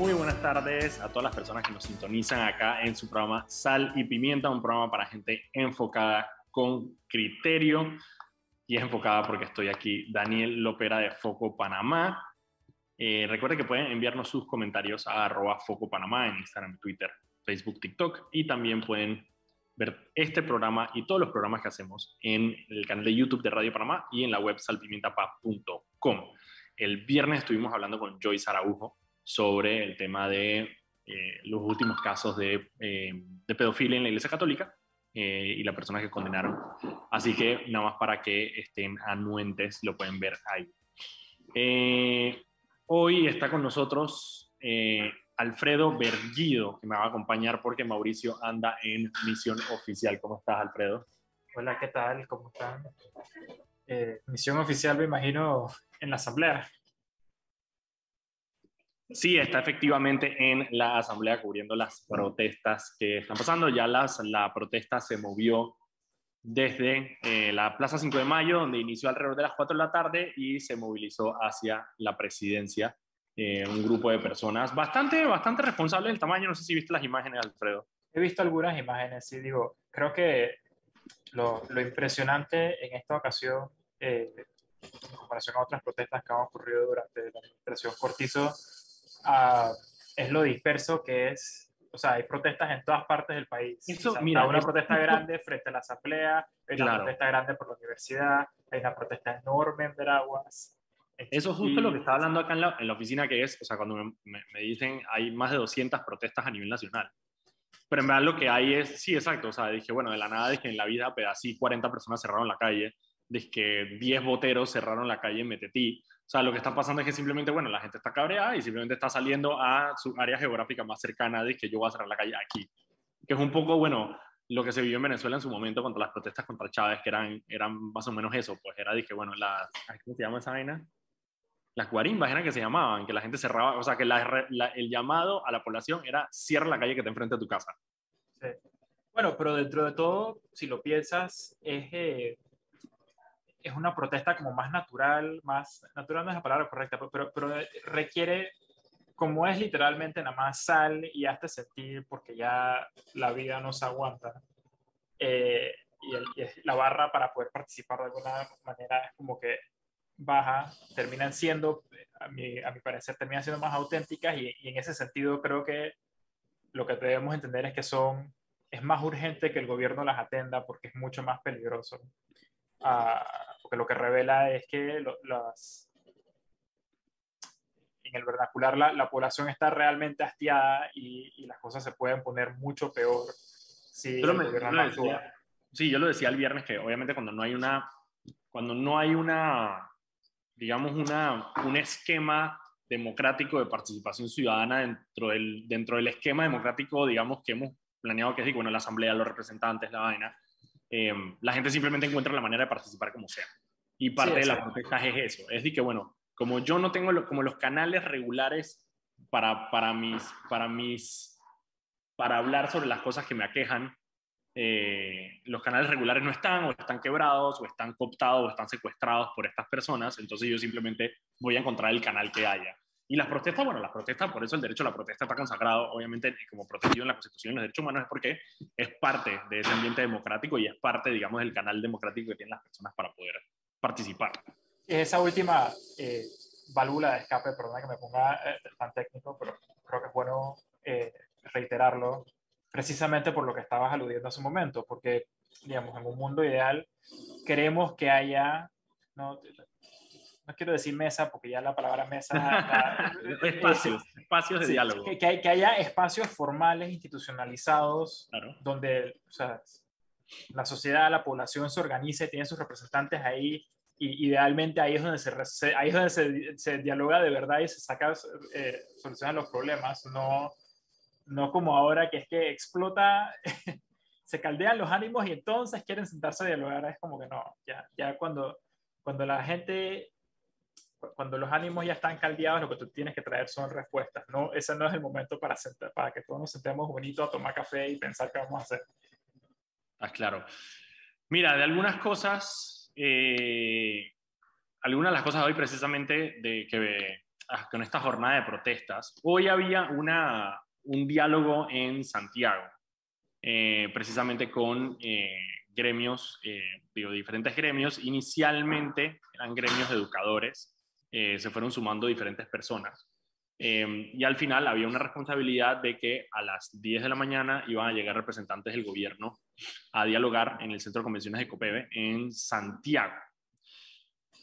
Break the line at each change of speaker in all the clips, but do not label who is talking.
Muy buenas tardes a todas las personas que nos sintonizan acá en su programa Sal y Pimienta, un programa para gente enfocada con criterio y es enfocada porque estoy aquí, Daniel Lopera de Foco Panamá. Eh, recuerden que pueden enviarnos sus comentarios a arroba Foco Panamá en Instagram, Twitter, Facebook, TikTok y también pueden ver este programa y todos los programas que hacemos en el canal de YouTube de Radio Panamá y en la web salpimientapa.com. El viernes estuvimos hablando con Joyce Araujo sobre el tema de eh, los últimos casos de, eh, pedofilia en la Iglesia Católica eh, y la persona que condenaron. Así que nada más para que estén anuentes, lo pueden ver ahí. hoy está con nosotros Alfredo Berguido, que me va a acompañar porque Mauricio anda en misión oficial. ¿Cómo estás, Alfredo?
Hola, ¿qué tal? ¿Cómo están? misión oficial, me imagino, en la asamblea.
Sí, está efectivamente en la asamblea cubriendo las protestas que están pasando. Ya las, la protesta se movió desde eh, la Plaza 5 de Mayo, donde inició alrededor de las 4 de la tarde y se movilizó hacia la presidencia. Eh, un grupo de personas bastante, bastante responsable del tamaño. No sé si viste las imágenes, Alfredo.
He visto algunas imágenes, sí, digo, creo que lo, lo impresionante en esta ocasión, eh, en comparación a otras protestas que han ocurrido durante la administración Cortizo, es lo disperso que es. O sea, hay protestas en todas partes del país. Eso, mira, una protesta grande frente a la asamblea, hay una protesta grande por la universidad, hay una protesta enorme en Veraguas.
Eso es justo lo que estaba hablando acá en la, en la, oficina, que es, o sea, cuando me, me, dicen hay más de 200 protestas a nivel nacional. Pero en verdad lo que hay es, sí, exacto, o sea, dije, bueno, de la nada, dije, en la vida, pero así 40 personas cerraron la calle, que 10 boteros cerraron la calle en Metetí, o sea, lo que está pasando es que simplemente, bueno, la gente está cabreada y simplemente está saliendo a su área geográfica más cercana de que yo voy a cerrar la calle aquí. Que es un poco, bueno, lo que se vivió en Venezuela en su momento contra las protestas contra Chávez, que eran, eran más o menos eso, pues era, dije, bueno, las, ¿cómo se llama esa vaina? Las guarimbas eran que se llamaban, que la gente cerraba, o sea, que el llamado a la población era cierra la calle que te enfrente a tu casa.
Sí. Bueno, pero dentro de todo, si lo piensas, es... Eh, es una protesta como más natural, más natural no es la palabra correcta, pero, pero requiere, como es literalmente nada más sal y hazte sentir porque ya la vida no se aguanta. Eh, y, la barra para poder participar de alguna manera es como que baja, terminan siendo, a mi, a mi parecer, terminan siendo más auténticas y, y en ese sentido creo que lo que debemos entender es que son, es más urgente que el gobierno las atenda porque es mucho más peligroso. Uh, porque lo que revela es que las, en el vernacular la, la, población está realmente hastiada y, y, las cosas se pueden poner mucho peor si
yo Sí, yo lo decía el viernes que obviamente cuando no hay una, cuando no hay una, digamos, una, un esquema democrático de participación ciudadana dentro del, dentro del esquema democrático, digamos, que hemos planeado que es, bueno, la asamblea, los representantes, la vaina, eh, la gente simplemente encuentra la manera de participar como sea. Y parte de la protesta es eso. Es decir, que bueno, como yo no tengo como los canales regulares para, para, mis, para, mis, para hablar sobre las cosas que me aquejan, eh, los canales regulares no están, o están quebrados, o están cooptados, o están secuestrados por estas personas, entonces yo simplemente voy a encontrar el canal que haya. Y las protestas, bueno, las protestas, por eso el derecho a la protesta está consagrado, obviamente, como protegido en la Constitución y los derechos humanos, es porque es parte de ese ambiente democrático y es parte, digamos, del canal democrático que tienen las personas para poder participar.
Esa última eh, válvula de escape, perdona que me ponga eh, tan técnico, pero creo que es bueno eh, reiterarlo, precisamente por lo que estabas aludiendo hace un momento, porque, digamos, en un mundo ideal queremos que haya, no, no quiero decir mesa, porque ya la palabra mesa...
espacios, espacios de diálogo.
Que, que, haya espacios formales, institucionalizados, donde o sea, la sociedad, la población se organiza y tiene sus representantes ahí. Y idealmente ahí es donde se, ahí es donde se, dialoga de verdad y se saca, eh, solucionan los problemas, no, no como ahora que es que explota, se caldean los ánimos y entonces quieren sentarse a dialogar. Es como que no, ya, ya cuando, cuando la gente cuando los ánimos ya están caldeados, lo que tú tienes que traer son respuestas. No, ese no es el momento para, sentar, para que todos nos sentemos bonito a tomar café y pensar qué vamos a hacer.
Ah, claro. Mira, de algunas cosas, eh, algunas de las cosas hoy precisamente de que con esta jornada de protestas, hoy había una, un diálogo en Santiago, eh, precisamente con eh, gremios, eh, digo, diferentes gremios. Inicialmente eran gremios de educadores, se fueron sumando diferentes personas. y al final había una responsabilidad de que a las 10 de la mañana iban a llegar representantes del gobierno a dialogar en el Centro de Convenciones de COPEBE en Santiago.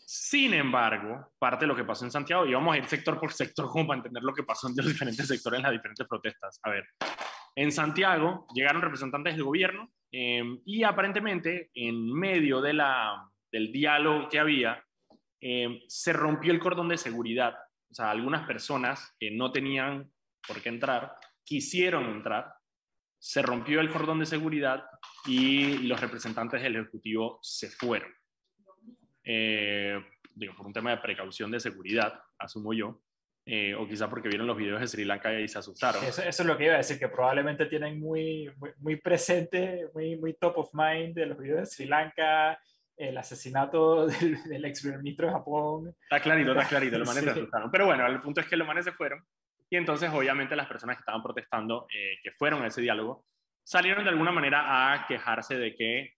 Sin embargo, parte de lo que pasó en Santiago, y vamos a ir sector por sector como para entender lo que pasó en los diferentes sectores en las diferentes protestas. A ver, en Santiago llegaron representantes del gobierno em, y aparentemente en medio de la, del diálogo que había, em, se rompió el cordón de seguridad. O sea, algunas personas que no tenían por qué entrar, quisieron entrar, se rompió el cordón de seguridad y los representantes del Ejecutivo se fueron. Eh, digo, por un tema de precaución de seguridad, asumo yo, eh, o quizá porque vieron los videos de Sri Lanka y se asustaron.
Eso, eso, es lo que iba a decir, que probablemente tienen muy, muy, presente, muy, muy top of mind de los videos de Sri Lanka, el asesinato del, del ex primer ministro de Japón.
Está clarito, está clarito, los manes se asustaron. Pero bueno, el punto es que los manes se fueron y entonces obviamente las personas que estaban protestando, eh, que fueron a ese diálogo, salieron de alguna manera a quejarse de que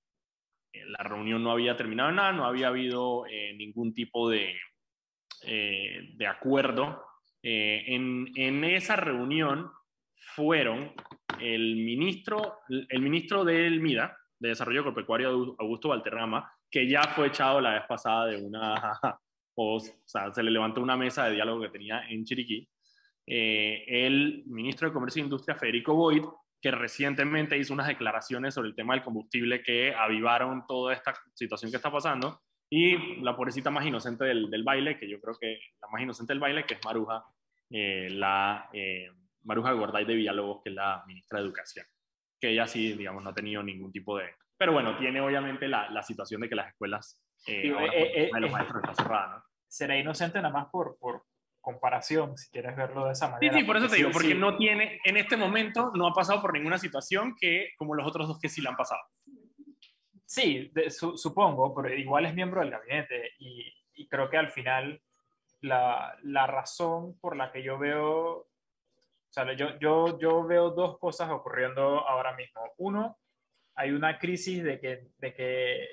eh, la reunión no había terminado nada, no había habido eh, ningún tipo de, eh, de acuerdo. En, en, esa reunión fueron el ministro, el ministro del MIDA, de Desarrollo Agropecuario, Augusto Valterrama, que ya fue echado la vez pasada de una, o, sea, se le levantó una mesa de diálogo que tenía en Chiriquí, el ministro de Comercio e Industria, Federico Boyd, que recientemente hizo unas declaraciones sobre el tema del combustible que avivaron toda esta situación que está pasando. Y la pobrecita más inocente del, del baile, que yo creo que la más inocente del baile, que es Maruja, eh, la eh, Maruja Gorday de Villalobos, que es la ministra de Educación, que ella sí, digamos, no ha tenido ningún tipo de... Pero bueno, tiene obviamente la, la situación de que las escuelas, eh, eh, los maestros están cerradas, ¿no?
Será inocente nada más por, por, comparación, si quieres verlo de esa manera.
Sí, sí, por eso te digo, porque no tiene, en este momento no ha pasado por ninguna situación que como los otros dos que sí la han pasado.
Sí, supongo, pero igual es miembro del gabinete y, y creo que al final la, la, razón por la que yo veo, o sea, yo, yo, yo veo dos cosas ocurriendo ahora mismo. Uno, hay una crisis de que, de que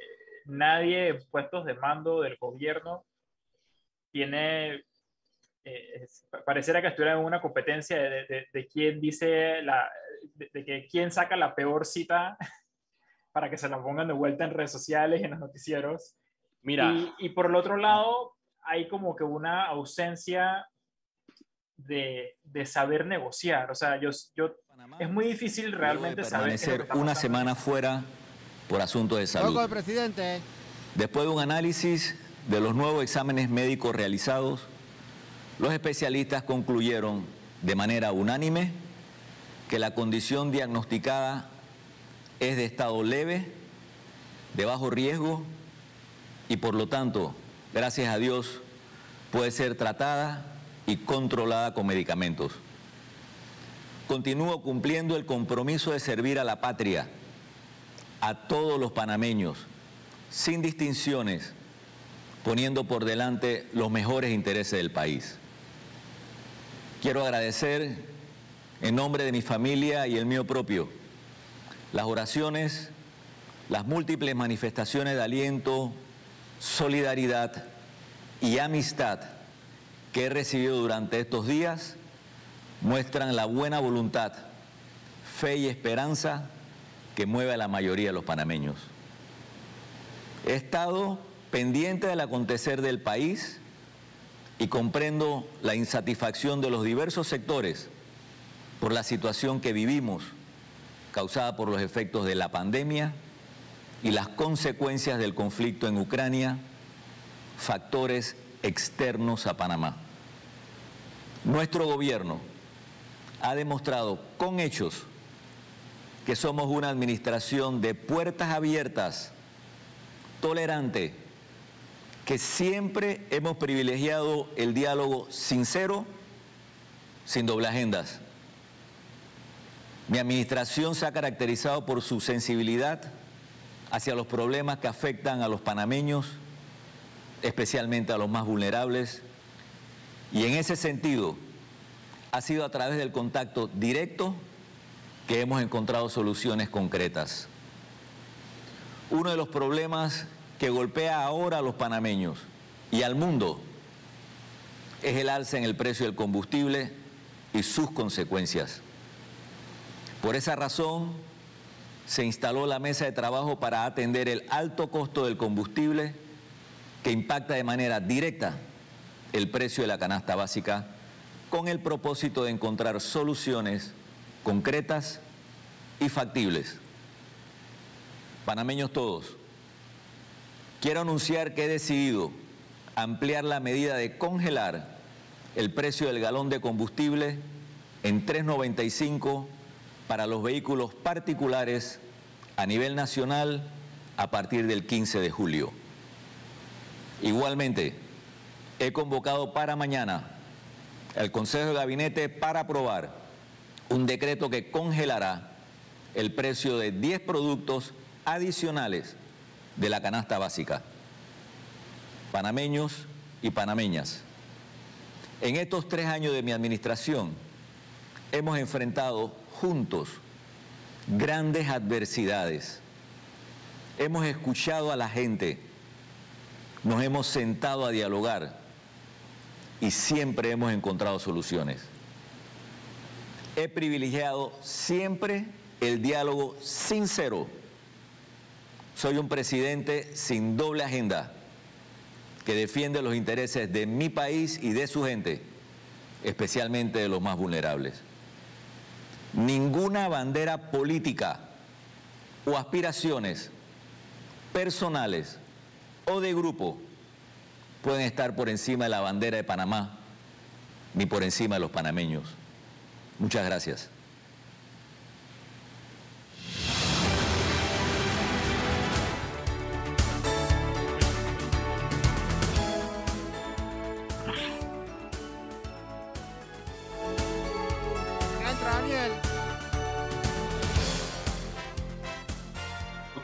nadie en puestos de mando del gobierno tiene eh, pareciera que estuviera en una competencia de, de, quién dice, la, de, que quién saca la peor cita para que se la pongan de vuelta en redes sociales y en los noticieros. Mira. Y, por el otro lado, hay como que una ausencia de, de saber negociar. O sea, yo, yo, es muy difícil realmente
saber. Permanecer una semana fuera por asuntos de salud.
presidente.
Después de un análisis de los nuevos exámenes médicos realizados, los especialistas concluyeron de manera unánime que la condición diagnosticada es de estado leve, de bajo riesgo y por lo tanto, gracias a Dios, puede ser tratada y controlada con medicamentos. Continúo cumpliendo el compromiso de servir a la patria, a todos los panameños, sin distinciones, poniendo por delante los mejores intereses del país. Quiero agradecer en nombre de mi familia y el mío propio las oraciones, las múltiples manifestaciones de aliento, solidaridad y amistad que he recibido durante estos días muestran la buena voluntad, fe y esperanza que mueve a la mayoría de los panameños. He estado pendiente del acontecer del país y comprendo la insatisfacción de los diversos sectores por la situación que vivimos causada por los efectos de la pandemia y las consecuencias del conflicto en Ucrania, factores externos a Panamá. Nuestro gobierno ha demostrado con hechos que somos una administración de puertas abiertas, tolerante, que siempre hemos privilegiado el diálogo sincero, sin doble agendas. Mi administración se ha caracterizado por su sensibilidad hacia los problemas que afectan a los panameños, especialmente a los más vulnerables, Y en ese sentido, ha sido a través del contacto directo que hemos encontrado soluciones concretas. Uno de los problemas que golpea ahora a los panameños y al mundo es el alza en el precio del combustible y sus consecuencias. Por esa razón, se instaló la mesa de trabajo para atender el alto costo del combustible que impacta de manera directa el precio de la canasta básica con el propósito de encontrar soluciones concretas y factibles. Panameños todos, quiero anunciar que he decidido ampliar la medida de congelar el precio del galón de combustible en 3.95 para los vehículos particulares a nivel nacional a partir del 15 de julio. Igualmente, he convocado para mañana el Consejo de Gabinete para aprobar un decreto que congelará el precio de 10 productos adicionales de la canasta básica. Panameños y panameñas, en estos tres años de mi administración hemos enfrentado juntos grandes adversidades. Hemos escuchado a la gente, nos hemos sentado a dialogar y siempre hemos encontrado soluciones. He privilegiado siempre el diálogo sincero. Soy un presidente sin doble agenda que defiende los intereses de mi país y de su gente, especialmente de los más vulnerables. Ninguna bandera política o aspiraciones personales o de grupo pueden estar por encima de la bandera de Panamá ni por encima de los panameños. Muchas gracias.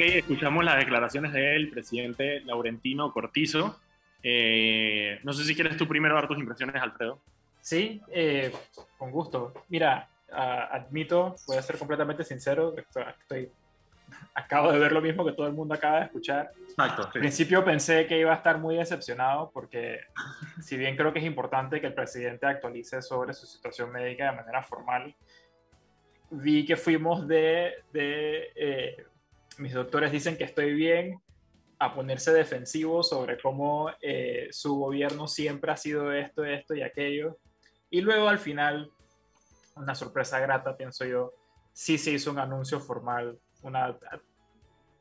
Escuchamos las declaraciones del presidente Laurentino Cortizo. Eh, no sé si quieres tú primero dar tus impresiones, Alfredo.
Sí, eh, con gusto. Mira, admito, voy a ser completamente sincero, estoy, acabo de ver lo mismo que todo el mundo acaba de escuchar.
Exacto.
Al principio pensé que iba a estar muy decepcionado porque si bien creo que es importante que el presidente actualice sobre su situación médica de manera formal, vi que fuimos de, de eh, mis doctores dicen que estoy bien, a ponerse defensivo sobre cómo eh, su gobierno siempre ha sido esto, esto y aquello. Y luego al final, una sorpresa grata, pienso yo, sí se hizo un anuncio formal, una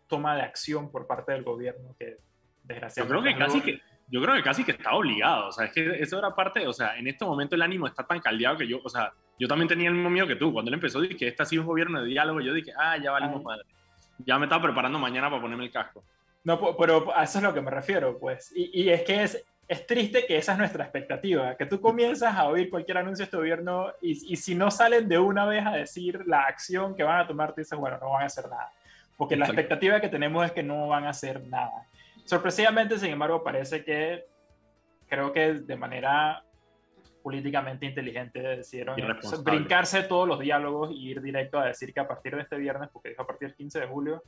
toma de acción por parte del gobierno que desgraciadamente...
Yo creo que casi que, yo creo que casi que estaba obligado, o sea, es que eso era parte, o sea, en este momento el ánimo está tan caldeado que yo, o sea, yo también tenía el mismo miedo que tú, cuando él empezó, dije, este ha sido un gobierno de diálogo, yo dije, ah, ya valimos madre ya me estaba preparando mañana para ponerme el casco.
No, pero a eso es lo que me refiero, pues. Y, y es que es, es triste que esa es nuestra expectativa, que tú comienzas a oír cualquier anuncio de este gobierno y, y, si no salen de una vez a decir la acción que van a tomar, tú dices, bueno, no van a hacer nada. Porque la expectativa que tenemos es que no van a hacer nada. Sorpresivamente, sin embargo, parece que creo que de manera políticamente inteligente decidieron brincarse todos los diálogos y ir directo a decir que a partir de este viernes, porque dijo a partir del 15 de julio,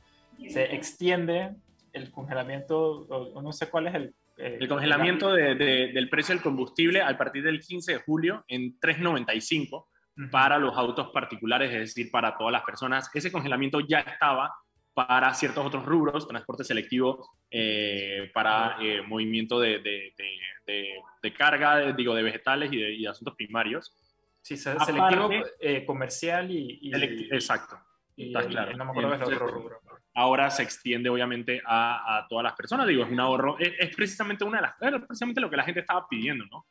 se extiende el congelamiento, o, no sé cuál es el...
Eh, el congelamiento del precio del combustible a partir del 15 de julio en 3.95 para los autos particulares, es decir, para todas las personas. Ese congelamiento ya estaba para ciertos otros rubros, transporte selectivo eh, para eh, movimiento de, de, carga, digo, de vegetales y de, asuntos primarios.
Sí, selectivo eh, comercial y,
exacto.
está claro. no me acuerdo de otro rubro.
Ahora se extiende obviamente a, a, todas las personas, digo, es un ahorro, es, precisamente una de las, es precisamente lo que la gente estaba pidiendo, ¿no?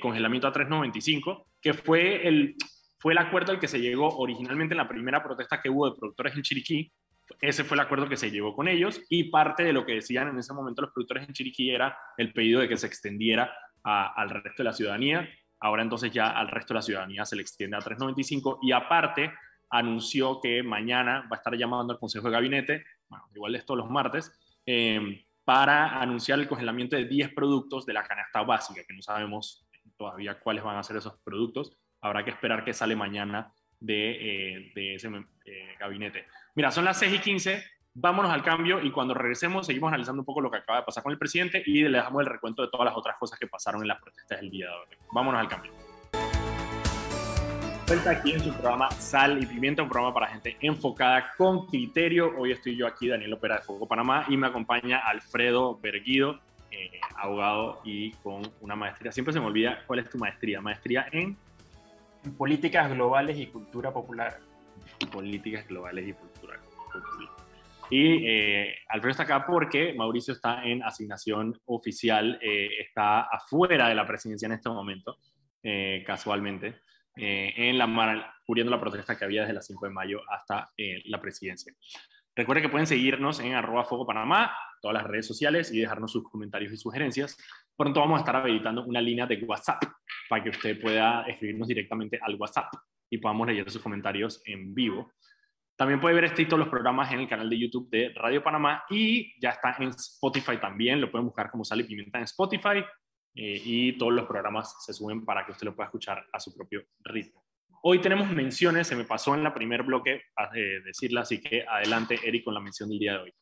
congelamiento a 3.95, que fue el, fue el acuerdo al que se llegó originalmente en la primera protesta que hubo de productores en Chiriquí, ese fue el acuerdo que se llevó con ellos y parte de lo que decían en ese momento los productores en Chiriquí era el pedido de que se extendiera al resto de la ciudadanía. Ahora entonces ya al resto de la ciudadanía se le extiende a 3.95 y aparte anunció que mañana va a estar llamando al Consejo de Gabinete, igual es todos los martes, eh, para anunciar el congelamiento de 10 productos de la canasta básica, que no sabemos todavía cuáles van a ser esos productos. Habrá que esperar que sale mañana de, eh, de ese eh, gabinete. Mira, son las 6 y 15, vámonos al cambio y cuando regresemos seguimos analizando un poco lo que acaba de pasar con el presidente y le damos el recuento de todas las otras cosas que pasaron en las protestas del día de hoy. Vámonos al cambio. Vuelta aquí en su programa Sal y Pimienta, un programa para gente enfocada con criterio. Hoy estoy yo aquí, Daniel Opera de Foco Panamá, y me acompaña Alfredo Berguido, eh, abogado y con una maestría. Siempre se me olvida cuál es tu maestría. Maestría en...
en políticas globales y cultura popular.
Políticas globales y cultura popular. Y eh, Alfredo está acá porque Mauricio está en asignación oficial, eh, está afuera de la presidencia en este momento, casualmente. Eh, en la cubriendo la protesta que había desde las 5 de mayo hasta eh, la presidencia. Recuerden que pueden seguirnos en arroba Panamá, todas las redes sociales y dejarnos sus comentarios y sugerencias. Pronto vamos a estar habilitando una línea de WhatsApp para que usted pueda escribirnos directamente al WhatsApp y podamos leer sus comentarios en vivo. También puede ver este y los programas en el canal de YouTube de Radio Panamá y ya está en Spotify también. Lo pueden buscar como Sale Pimienta en Spotify. Eh, y todos los programas se suben para que usted lo pueda escuchar a su propio ritmo. Hoy tenemos menciones, se me pasó en la primer bloque eh, decirla, así que adelante Eric con la mención del día de hoy.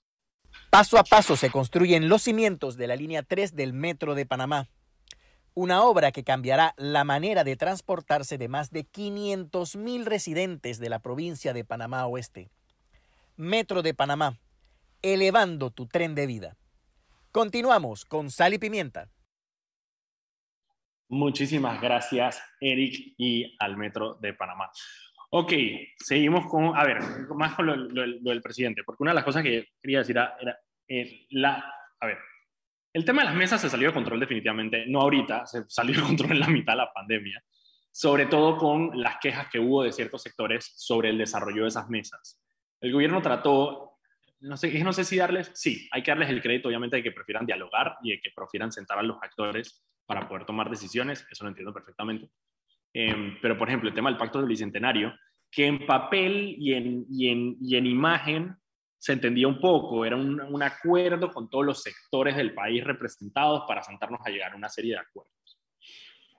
Paso a paso se construyen los cimientos de la línea 3 del Metro de Panamá, una obra que cambiará la manera de transportarse de más de 500.000 residentes de la provincia de Panamá Oeste. Metro de Panamá, elevando tu tren de vida. Continuamos con Sal y Pimienta.
Muchísimas gracias, Eric, y al Metro de Panamá. Ok, seguimos con, a ver, más con lo, del presidente, porque una de las cosas que quería decir era, eh, la, a ver, el tema de las mesas se salió de control definitivamente, no ahorita, se salió de control en la mitad de la pandemia, sobre todo con las quejas que hubo de ciertos sectores sobre el desarrollo de esas mesas. El gobierno trató, no sé, no sé si darles, sí, hay que darles el crédito, obviamente, de que prefieran dialogar y de que prefieran sentar a los actores para poder tomar decisiones, eso lo entiendo perfectamente. Em, pero, por ejemplo, el tema del pacto del bicentenario, que en papel y en, imagen se entendía un poco, era un, un, acuerdo con todos los sectores del país representados para sentarnos a llegar a una serie de acuerdos.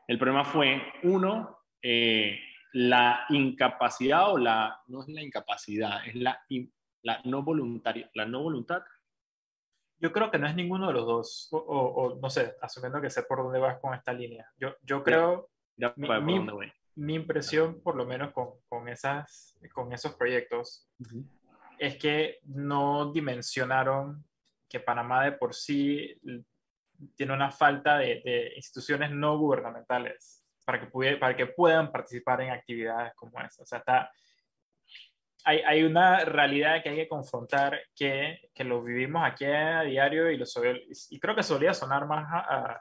El problema fue, uno, eh, la incapacidad o la, no es la incapacidad, es la, la, no, voluntaria, la no voluntad
yo creo que no es ninguno de los dos, o, no sé, asumiendo que sé por dónde vas con esta línea. Yo, yo creo, mi, impresión, por lo menos con, con, esas, con esos proyectos, es que no dimensionaron que Panamá de por sí tiene una falta de, instituciones no gubernamentales para que, para que puedan participar en actividades como esa. O sea, está, hay, hay, una realidad que hay que confrontar que, que lo vivimos aquí a diario y, lo, y creo que solía sonar más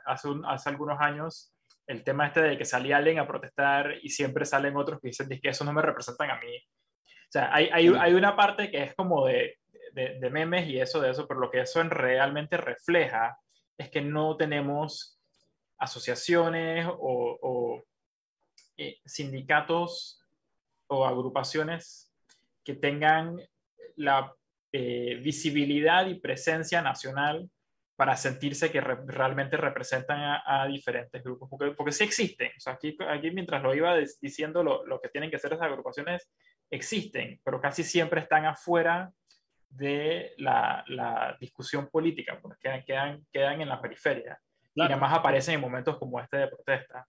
hace, hace, algunos años el tema este de que salía alguien a protestar y siempre salen otros que dicen que eso no me representan a mí. O sea, hay, hay, hay una parte que es como de, de, de, memes y eso de eso, pero lo que eso realmente refleja es que no tenemos asociaciones o, o eh, sindicatos o agrupaciones que tengan la eh, visibilidad y presencia nacional para sentirse que realmente representan a, diferentes grupos, porque, porque sí existen. O sea, aquí, aquí mientras lo iba diciendo, lo, lo, que tienen que hacer esas agrupaciones existen, pero casi siempre están afuera de la, la discusión política, porque quedan, quedan en la periferia. Y además aparecen en momentos como este de protesta.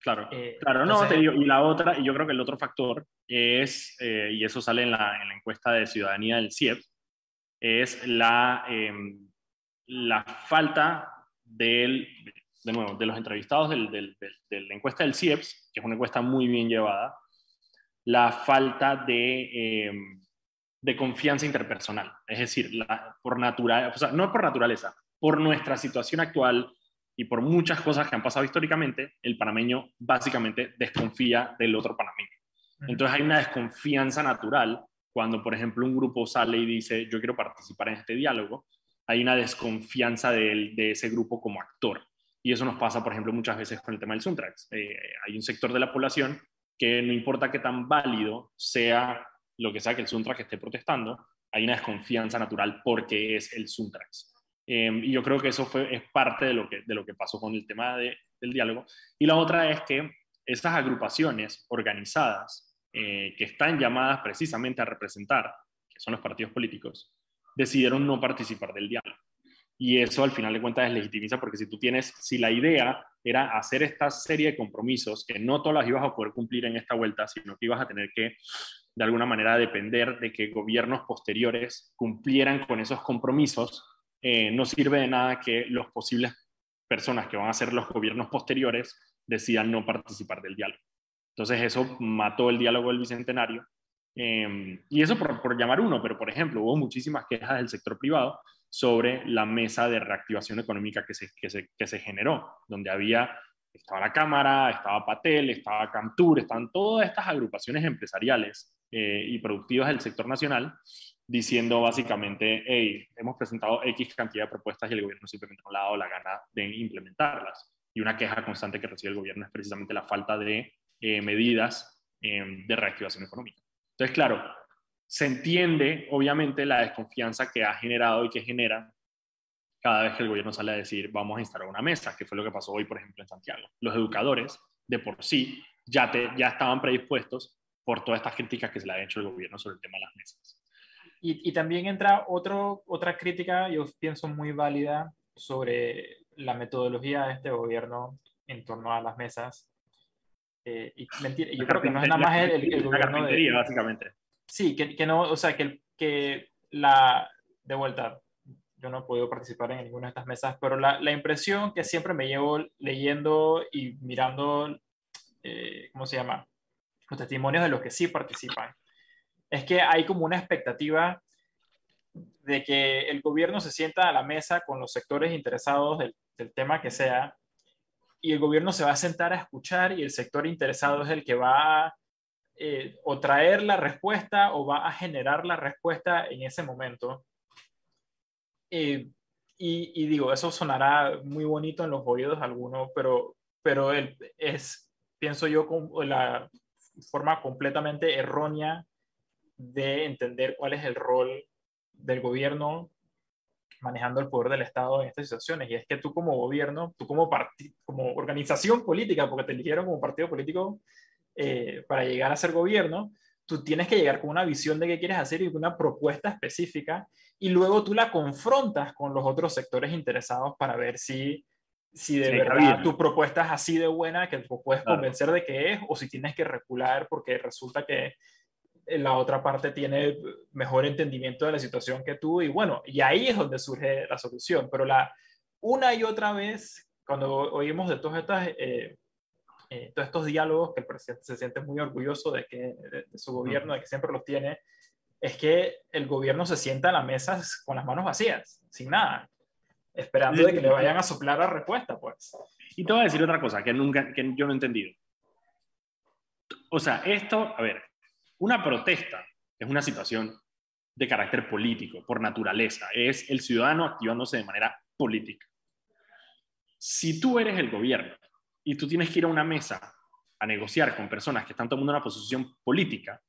Claro, eh, claro, no, te digo, y la otra, y yo creo que el otro factor es, eh, y eso sale en la, en la, encuesta de ciudadanía del CIEP, es la, em, la falta del, de nuevo, de los entrevistados del, del, de la encuesta del CIEP, que es una encuesta muy bien llevada, la falta de, em, de confianza interpersonal, es decir, la, por naturaleza, o sea, no por naturaleza, por nuestra situación actual, y por muchas cosas que han pasado históricamente, el panameño básicamente desconfía del otro panameño. Entonces hay una desconfianza natural cuando, por ejemplo, un grupo sale y dice, yo quiero participar en este diálogo, hay una desconfianza de, de ese grupo como actor. Y eso nos pasa, por ejemplo, muchas veces con el tema del Suntrax. Eh, hay un sector de la población que no importa qué tan válido sea lo que sea que el Suntrax esté protestando, hay una desconfianza natural porque es el Suntrax. Em, y yo creo que eso fue, es parte de lo que, de lo que pasó con el tema de del diálogo. Y la otra es que esas agrupaciones organizadas eh, que están llamadas precisamente a representar, que son los partidos políticos, decidieron no participar del diálogo. Y eso al final de cuentas legitimiza porque si tú tienes, si la idea era hacer esta serie de compromisos que no todas las ibas a poder cumplir en esta vuelta, sino que ibas a tener que de alguna manera depender de que gobiernos posteriores cumplieran con esos compromisos, eh, no sirve de nada que los posibles personas que van a ser los gobiernos posteriores decidan no participar del diálogo. Entonces eso mató el diálogo del Bicentenario. Eh, y eso por, por, llamar uno, pero por ejemplo hubo muchísimas quejas del sector privado sobre la mesa de reactivación económica que se, que se, que se generó, donde había, estaba la Cámara, estaba Patel, estaba Cantur, estaban todas estas agrupaciones empresariales eh, y productivas del sector nacional, diciendo básicamente, hey, hemos presentado X cantidad de propuestas y el gobierno simplemente no le ha dado la gana de implementarlas. Y una queja constante que recibe el gobierno es precisamente la falta de eh, medidas eh, de reactivación económica. Entonces, claro, se entiende, obviamente, la desconfianza que ha generado y que genera cada vez que el gobierno sale a decir, vamos a instalar una mesa, que fue lo que pasó hoy, por ejemplo, en Santiago. Los educadores, de por sí, ya, te, ya estaban predispuestos por todas estas críticas que se le ha hecho el gobierno sobre el tema de las mesas.
Y, y también entra otro, otra crítica, yo pienso muy válida, sobre la metodología de este gobierno en torno a las mesas. Eh, y mentira, yo creo que no es nada más el, el, el gobierno
de, básicamente.
Sí, que, que, no, o sea, que, que la, de vuelta, yo no he podido participar en ninguna de estas mesas, pero la, la impresión que siempre me llevo leyendo y mirando, eh, ¿cómo se llama? los testimonios de los que sí participan, es que hay como una expectativa de que el gobierno se sienta a la mesa con los sectores interesados del, del, tema que sea y el gobierno se va a sentar a escuchar y el sector interesado es el que va a eh, o traer la respuesta o va a generar la respuesta en ese momento. Eh, y, digo, eso sonará muy bonito en los oídos de algunos, pero, pero es, pienso yo, con la forma completamente errónea de entender cuál es el rol del gobierno manejando el poder del Estado en estas situaciones. Y es que tú como gobierno, tú como, como organización política, porque te eligieron como partido político eh, para llegar a ser gobierno, tú tienes que llegar con una visión de qué quieres hacer y una propuesta específica, y luego tú la confrontas con los otros sectores interesados para ver si si de sí, verdad tu propuesta es así de buena que tú puedes claro. convencer de que es o si tienes que recular porque resulta que la otra parte tiene mejor entendimiento de la situación que tú y bueno, y ahí es donde surge la solución, pero la una y otra vez cuando oímos de todas estas eh, eh, todos estos diálogos que el presidente se siente muy orgulloso de que de, de su gobierno, de que siempre los tiene, es que el gobierno se sienta a la mesa con las manos vacías, sin nada esperando de que le vayan a soplar la respuesta, pues.
Y te voy a decir otra cosa que, nunca, que yo no he entendido. O sea, esto, a ver, una protesta es una situación de carácter político, por naturaleza. Es el ciudadano activándose de manera política. Si tú eres el gobierno y tú tienes que ir a una mesa a negociar con personas que están tomando una posición política,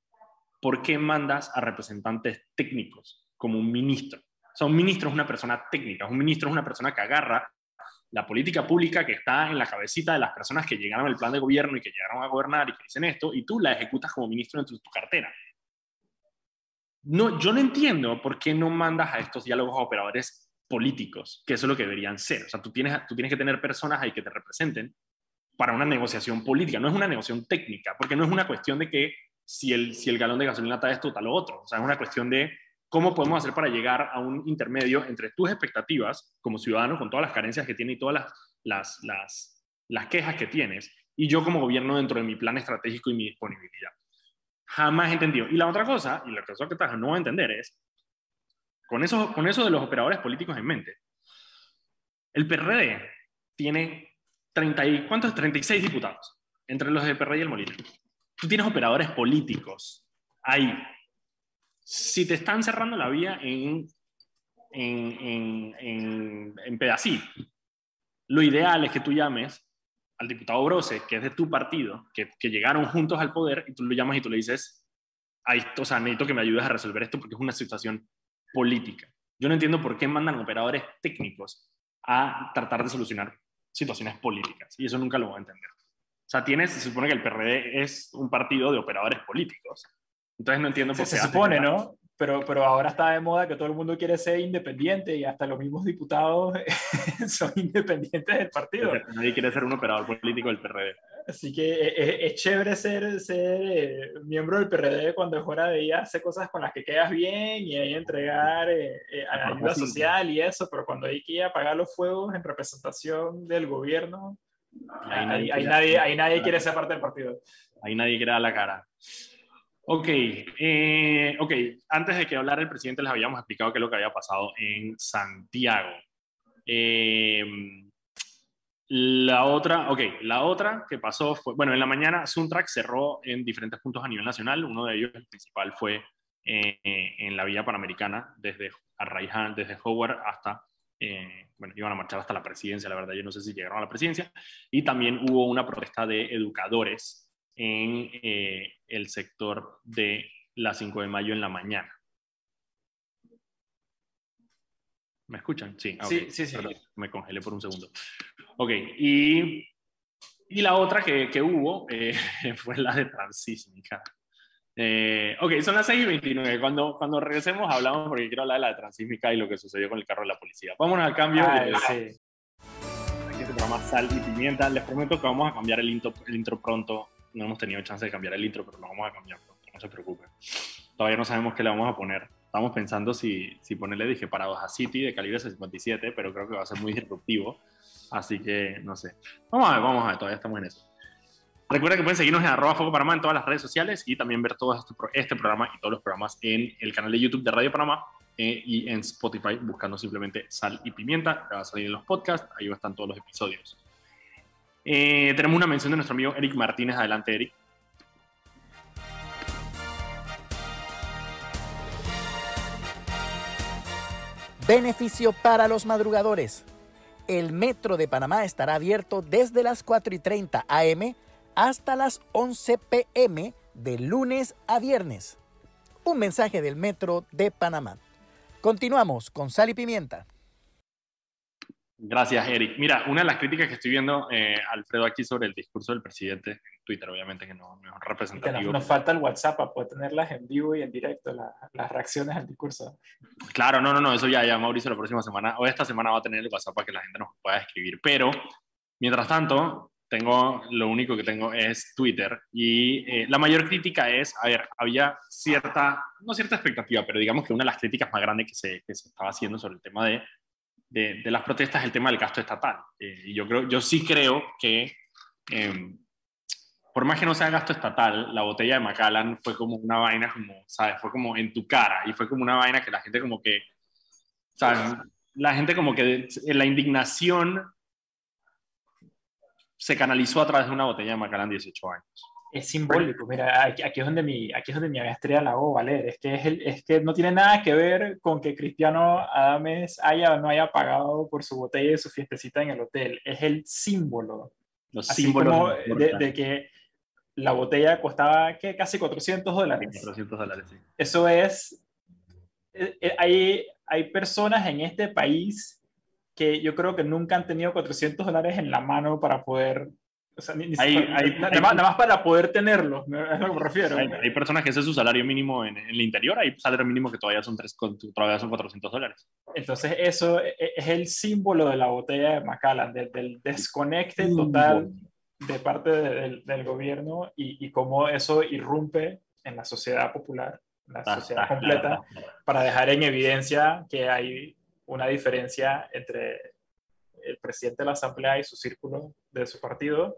¿por qué mandas a representantes técnicos como un ministro? O sea, un ministro es una persona técnica, un ministro es una persona que agarra la política pública que está en la cabecita de las personas que llegaron al plan de gobierno y que llegaron a gobernar y que dicen esto, y tú la ejecutas como ministro dentro de tu cartera. No, yo no entiendo por qué no mandas a estos diálogos a operadores políticos, que eso es lo que deberían ser. O sea, tú tienes, tú tienes que tener personas ahí que te representen para una negociación política, no es una negociación técnica, porque no es una cuestión de que si el, si el galón de gasolina está esto, tal o otro. O sea, es una cuestión de ¿Cómo podemos hacer para llegar a un intermedio entre tus expectativas como ciudadano, con todas las carencias que tiene y todas las, las, las, las quejas que tienes, y yo como gobierno dentro de mi plan estratégico y mi disponibilidad? Jamás entendido. Y la otra cosa, y la cosa que no voy a entender es, con eso, con eso de los operadores políticos en mente, el PRD tiene 30 y, ¿cuántos? 36 diputados, entre los de PRD y el Molino. Tú tienes operadores políticos ahí si te están cerrando la vía en, en, en, en, en pedacito, lo ideal es que tú llames al diputado Brose, que es de tu partido, que, que, llegaron juntos al poder, y tú lo llamas y tú le dices, Ay, o sea, necesito que me ayudes a resolver esto porque es una situación política. Yo no entiendo por qué mandan operadores técnicos a tratar de solucionar situaciones políticas, y eso nunca lo voy a entender. O sea, tienes, se supone que el PRD es un partido de operadores políticos. Entonces no entiendo por
Se,
qué.
se supone, ¿no? Pero, pero ahora está de moda que todo el mundo quiere ser independiente y hasta los mismos diputados son independientes del partido.
Nadie quiere ser un operador político del PRD.
Así que e- e- es, chévere ser, ser eh, miembro del PRD cuando es hora de ir a hacer cosas con las que quedas bien y ahí entregar eh, eh, ayuda
propósito.
social y eso, pero cuando hay que ir a apagar los fuegos en representación del gobierno,
Ahí nadie
ahí nadie, ahí nadie quiere ser parte del partido.
Ahí nadie quiere dar la cara. Ok, eh, ok. Antes de que hablara el presidente, les habíamos explicado qué es lo que había pasado en Santiago. Eh, la otra, ok, la otra que pasó fue, bueno, en la mañana Suntrack cerró en diferentes puntos a nivel nacional. Uno de ellos, el principal, fue eh, en la Vía Panamericana, desde Arraiján, desde Howard hasta, eh, bueno, iban a marchar hasta la presidencia, la verdad, yo no sé si llegaron a la presidencia. Y también hubo una protesta de educadores en eh, el sector de la 5 de mayo en la mañana. ¿Me escuchan? Sí, ah,
Sí,
ok.
sí, sí.
Perdón, me congelé por un segundo. Ok, y, y la otra que, que hubo eh, fue la de transísmica. Eh, ok, son las 6 y 29. Cuando, cuando regresemos hablamos porque quiero hablar de la de transísmica y lo que sucedió con el carro de la policía. Vámonos al cambio.
Ay,
Eh,
sí.
aquí este programa Sal y Pimienta. Les prometo que vamos a cambiar el intro, el intro pronto. No hemos tenido chance de cambiar el intro, pero lo vamos a cambiar pronto, no se preocupen. Todavía no sabemos qué le vamos a poner. Estamos pensando si, si ponerle, dije, Paradoja City de calibre 57, pero creo que va a ser muy disruptivo. Así que no sé. Vamos a ver, vamos a ver, todavía estamos en eso. Recuerda que pueden seguirnos en arroba Foco Panamá en todas las redes sociales y también ver todo este, este programa y todos los programas en el canal de YouTube de Radio Panamá eh, y en Spotify buscando simplemente Sal y Pimienta. Va a salir en los podcasts, ahí estar todos los episodios. Eh, tenemos una mención de nuestro amigo Eric Martínez. Adelante, Eric.
Beneficio para los madrugadores. El metro de Panamá estará abierto desde las 4 y 30 am hasta las 11 pm de lunes a viernes. Un mensaje del metro de Panamá. Continuamos con Sal y Pimienta.
Gracias, Eric. Mira, una de las críticas que estoy viendo, eh, Alfredo, aquí sobre el discurso del presidente, en Twitter, obviamente, que no, no es
Y que nos,
representativo.
nos falta el WhatsApp para poder tenerlas en vivo y en directo, la- las reacciones al discurso.
Claro, no, no, no, eso ya, ya Mauricio la próxima semana, o esta semana va a tener el WhatsApp para que la gente nos pueda escribir. Pero, mientras tanto, tengo, lo único que tengo es Twitter y eh, la mayor crítica es, a ver, había cierta, no cierta expectativa, pero digamos que una de las críticas más grandes que se, que se estaba haciendo sobre el tema de, de, de las protestas es el tema del gasto estatal. Eh, y yo, creo, yo sí creo que, eh, por más que no sea gasto estatal, la botella de Macallan fue como una vaina como, ¿sabes? Fue como en tu cara y fue como una vaina que la gente como que, ¿sabes? La gente como que la indignación se canalizó a través de una botella de Macallan de 18 años.
Es simbólico, mira, aquí, aquí es donde mi, aquí es donde mi estrella la hago valer, es que, es, el, es que no tiene nada que ver con que Cristiano Adames haya o no haya pagado por su botella y su fiestecita en el hotel, es el símbolo,
Los
así
símbolos
como de, de que la botella costaba ¿qué? casi 400 dólares.
400 dólares, sí.
Eso es, eh, eh, hay, hay personas en este país que yo creo que nunca han tenido 400 dólares en la mano para poder, o sea, ni, ni
Hay-
siquiera-
hay-
nada,
hay-
más, nada más para poder tenerlos, ¿no? es lo que me refiero.
Hay, personas que ese es su salario mínimo en, en el interior, hay salario mínimo que todavía son, tres, todavía son 400 dólares.
Entonces eso e- e- es el símbolo de la botella de Macallan, del, del desconecte total de parte de- del, del gobierno y, y cómo eso irrumpe en la sociedad popular, en la
Ta,
sociedad
ta,
completa,
ta, ta.
para dejar en evidencia que hay una diferencia entre el presidente de la Asamblea y su círculo de su partido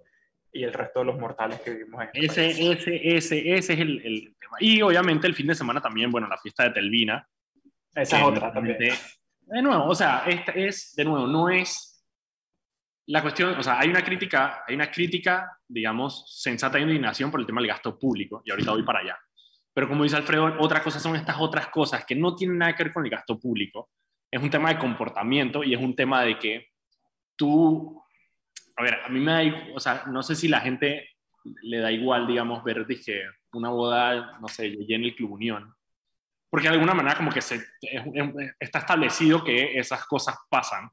y el resto de los mortales que vivimos en este
Ese, ese, ese, ese es el, el tema. Y obviamente el fin de semana también, bueno, la fiesta de Telvina.
Esa es otra también.
De nuevo, o sea, esta es, de nuevo, no es la cuestión, o sea, hay una crítica, hay una crítica, digamos, sensata de indignación por el tema del gasto público, y ahorita voy para allá. Pero como dice Alfredo, otras cosas son estas otras cosas que no tienen nada que ver con el gasto público. Es un tema de comportamiento y es un tema de que tú, a ver, a mí me da, o sea, no sé si la gente le da igual, digamos, ver, dije, una boda, no sé, en el Club Unión, porque de alguna manera como que se, es- es- está establecido que esas cosas pasan.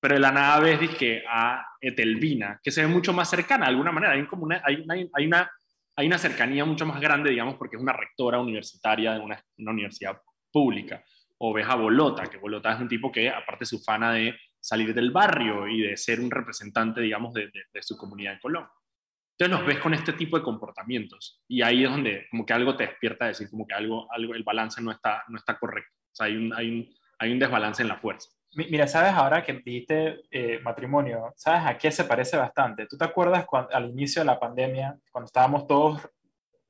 Pero de la nada ves que a Etelvina, que se ve mucho más cercana de alguna manera. Hay, como una, hay, hay, una, hay una cercanía mucho más grande, digamos, porque es una rectora universitaria de una, una universidad pública. O ves a Bolota, que Bolota es un tipo que, aparte, su fana de salir del barrio y de ser un representante, digamos, de, de, su comunidad en Colombia. Entonces los ves con este tipo de comportamientos y ahí es donde como que algo te despierta a decir como que algo, algo el balance no está, no está correcto. O sea, hay un, hay un, hay un desbalance en la fuerza.
Mira, sabes ahora que dijiste eh, matrimonio, ¿sabes a qué se parece bastante? ¿Tú te acuerdas cuando, al inicio de la pandemia, cuando estábamos todos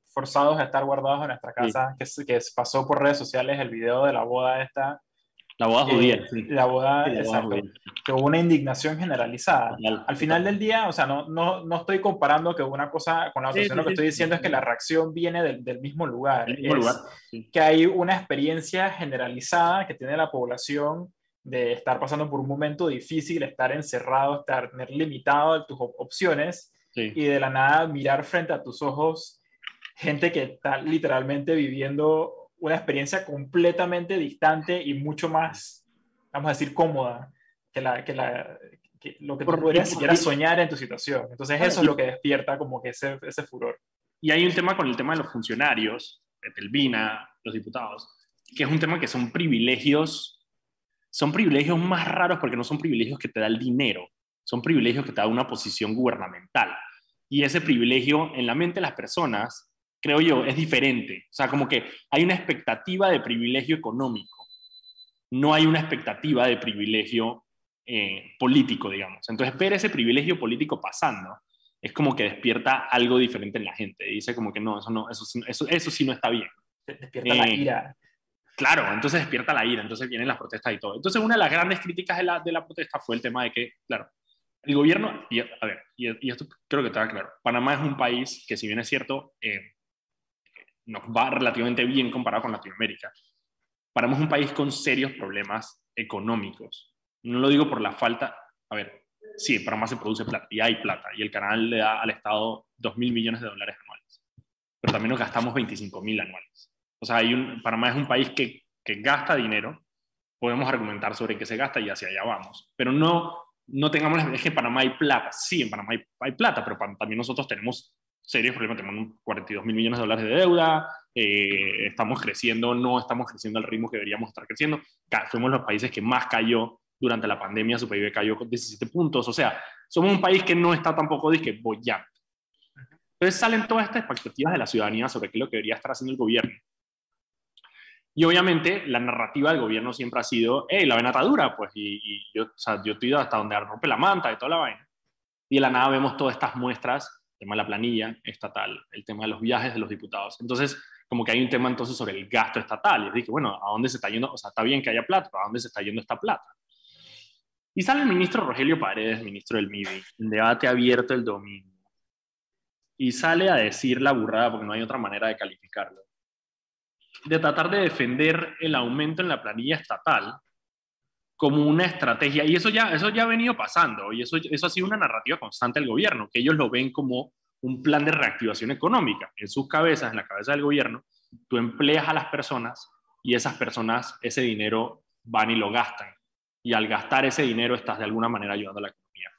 forzados a estar guardados en nuestra casa, que, que pasó por redes sociales el video de la boda esta
la boda judía.
La boda, exacto. Que hubo una indignación generalizada. Al final del día, o sea, no, no, no estoy comparando que una cosa con la otra, lo que estoy diciendo es que la reacción viene del, del mismo lugar. Que hay una experiencia generalizada que tiene la población de estar pasando por un momento difícil, estar encerrado, estar limitado a tus opciones y de la nada mirar frente a tus ojos gente que está literalmente viviendo una experiencia completamente distante y mucho más, vamos a decir, cómoda que, la, que, la, que lo que tú podrías siquiera soñar en tu situación. Entonces eso es lo que despierta como que ese, ese furor.
Y hay un tema con el tema de los funcionarios, de Telvina, los diputados, que es un tema que son privilegios, son privilegios más raros porque no son privilegios que te da el dinero, son privilegios que te da una posición gubernamental. Y ese privilegio en la mente de las personas creo yo, es diferente. O sea, como que hay una expectativa de privilegio económico, no hay una expectativa de privilegio eh, político, digamos. Entonces, ver ese privilegio político pasando es como que despierta algo diferente en la gente. dice como que no, eso, no, eso, eso, eso sí no está bien.
Despierta la eh, ira.
Claro, entonces despierta la ira, entonces vienen las protestas y todo. Entonces, una de las grandes críticas de la, de la protesta fue el tema de que, claro, el gobierno, y, a ver, y, esto creo que está claro, Panamá es un país que si bien es cierto, eh, nos va relativamente bien comparado con Latinoamérica. Paramos un país con serios problemas económicos. No lo digo por la falta, a ver, sí, para más se produce plata y hay plata y el canal le da al Estado 2 mil millones de dólares anuales, pero también nos gastamos 25 mil anuales. O sea, hay un, Panamá es un país que, que gasta dinero, podemos argumentar sobre qué se gasta y hacia allá vamos, pero no, no tengamos, es que en Panamá hay plata, sí, en Panamá hay, hay plata, pero también nosotros tenemos serios problemas, tenemos 42 mil millones de dólares de deuda, eh, estamos creciendo, no estamos creciendo al ritmo que deberíamos estar creciendo, fuimos los países que más cayó durante la pandemia, su PIB cayó con 17 puntos, o sea, somos un país que no está tampoco disque bollante. Entonces salen todas estas expectativas de la ciudadanía sobre qué es lo que debería estar haciendo el gobierno. Y obviamente la narrativa del gobierno siempre ha sido, hey, la venatadura, pues, y, yo, o sea, yo estoy hasta donde rompe la manta y toda la vaina. Y de la nada vemos todas estas muestras tema de la planilla estatal, el tema de los viajes de los diputados. Entonces, como que hay un tema entonces sobre el gasto estatal. Y dije, bueno, ¿a dónde se está yendo? O sea, está bien que haya plata, pero ¿a dónde se está yendo esta plata? Y sale el ministro Rogelio Paredes, ministro del MIBI, en debate abierto el domingo. Y sale a decir la burrada, porque no hay otra manera de calificarlo, de tratar de defender el aumento en la planilla estatal como una estrategia, y eso ya, eso ya ha venido pasando, y eso, eso ha sido una narrativa constante del gobierno, que ellos lo ven como un plan de reactivación económica. En sus cabezas, en la cabeza del gobierno, tú empleas a las personas y esas personas ese dinero van y lo gastan. Y al gastar ese dinero estás de alguna manera ayudando a la economía.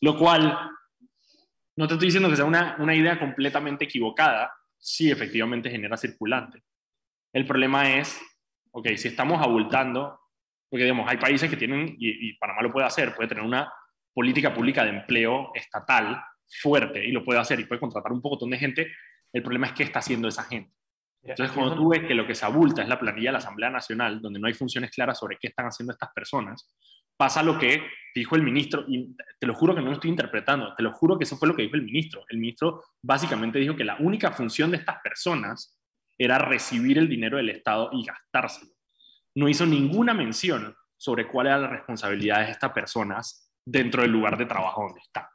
Lo cual, no te estoy diciendo que sea una, una idea completamente equivocada, sí efectivamente genera circulante. El problema es, ok, si estamos abultando porque, digamos, hay países que tienen, y, Panamá lo puede hacer, puede tener una política pública de empleo estatal fuerte y lo puede hacer y puede contratar un poco de gente. El problema es qué está haciendo esa gente. Entonces, cuando tú ves que lo que se abulta es la planilla de la Asamblea Nacional, donde no hay funciones claras sobre qué están haciendo estas personas, pasa lo que dijo el ministro, y te lo juro que no lo estoy interpretando, te lo juro que eso fue lo que dijo el ministro. El ministro básicamente dijo que la única función de estas personas era recibir el dinero del Estado y gastárselo no hizo ninguna mención sobre cuál era la responsabilidad de estas personas dentro del lugar de trabajo donde están.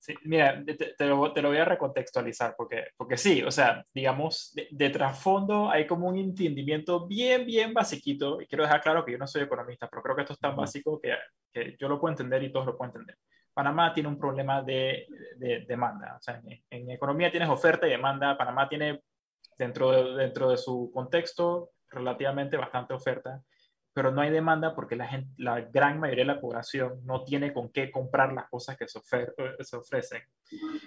Sí, mira, te, lo, voy a recontextualizar porque, porque sí, o sea, digamos, de, trasfondo hay como un entendimiento bien, bien basiquito, y quiero dejar claro que yo no soy economista, pero creo que esto es tan básico que, que yo lo puedo entender y todos lo pueden entender. Panamá tiene un problema de, de demanda, o sea, en, en, economía tienes oferta y demanda, Panamá tiene dentro de, dentro de su contexto relativamente bastante oferta pero no hay demanda porque la, gente, la gran mayoría de la población no tiene con qué comprar las cosas que se, se ofrecen.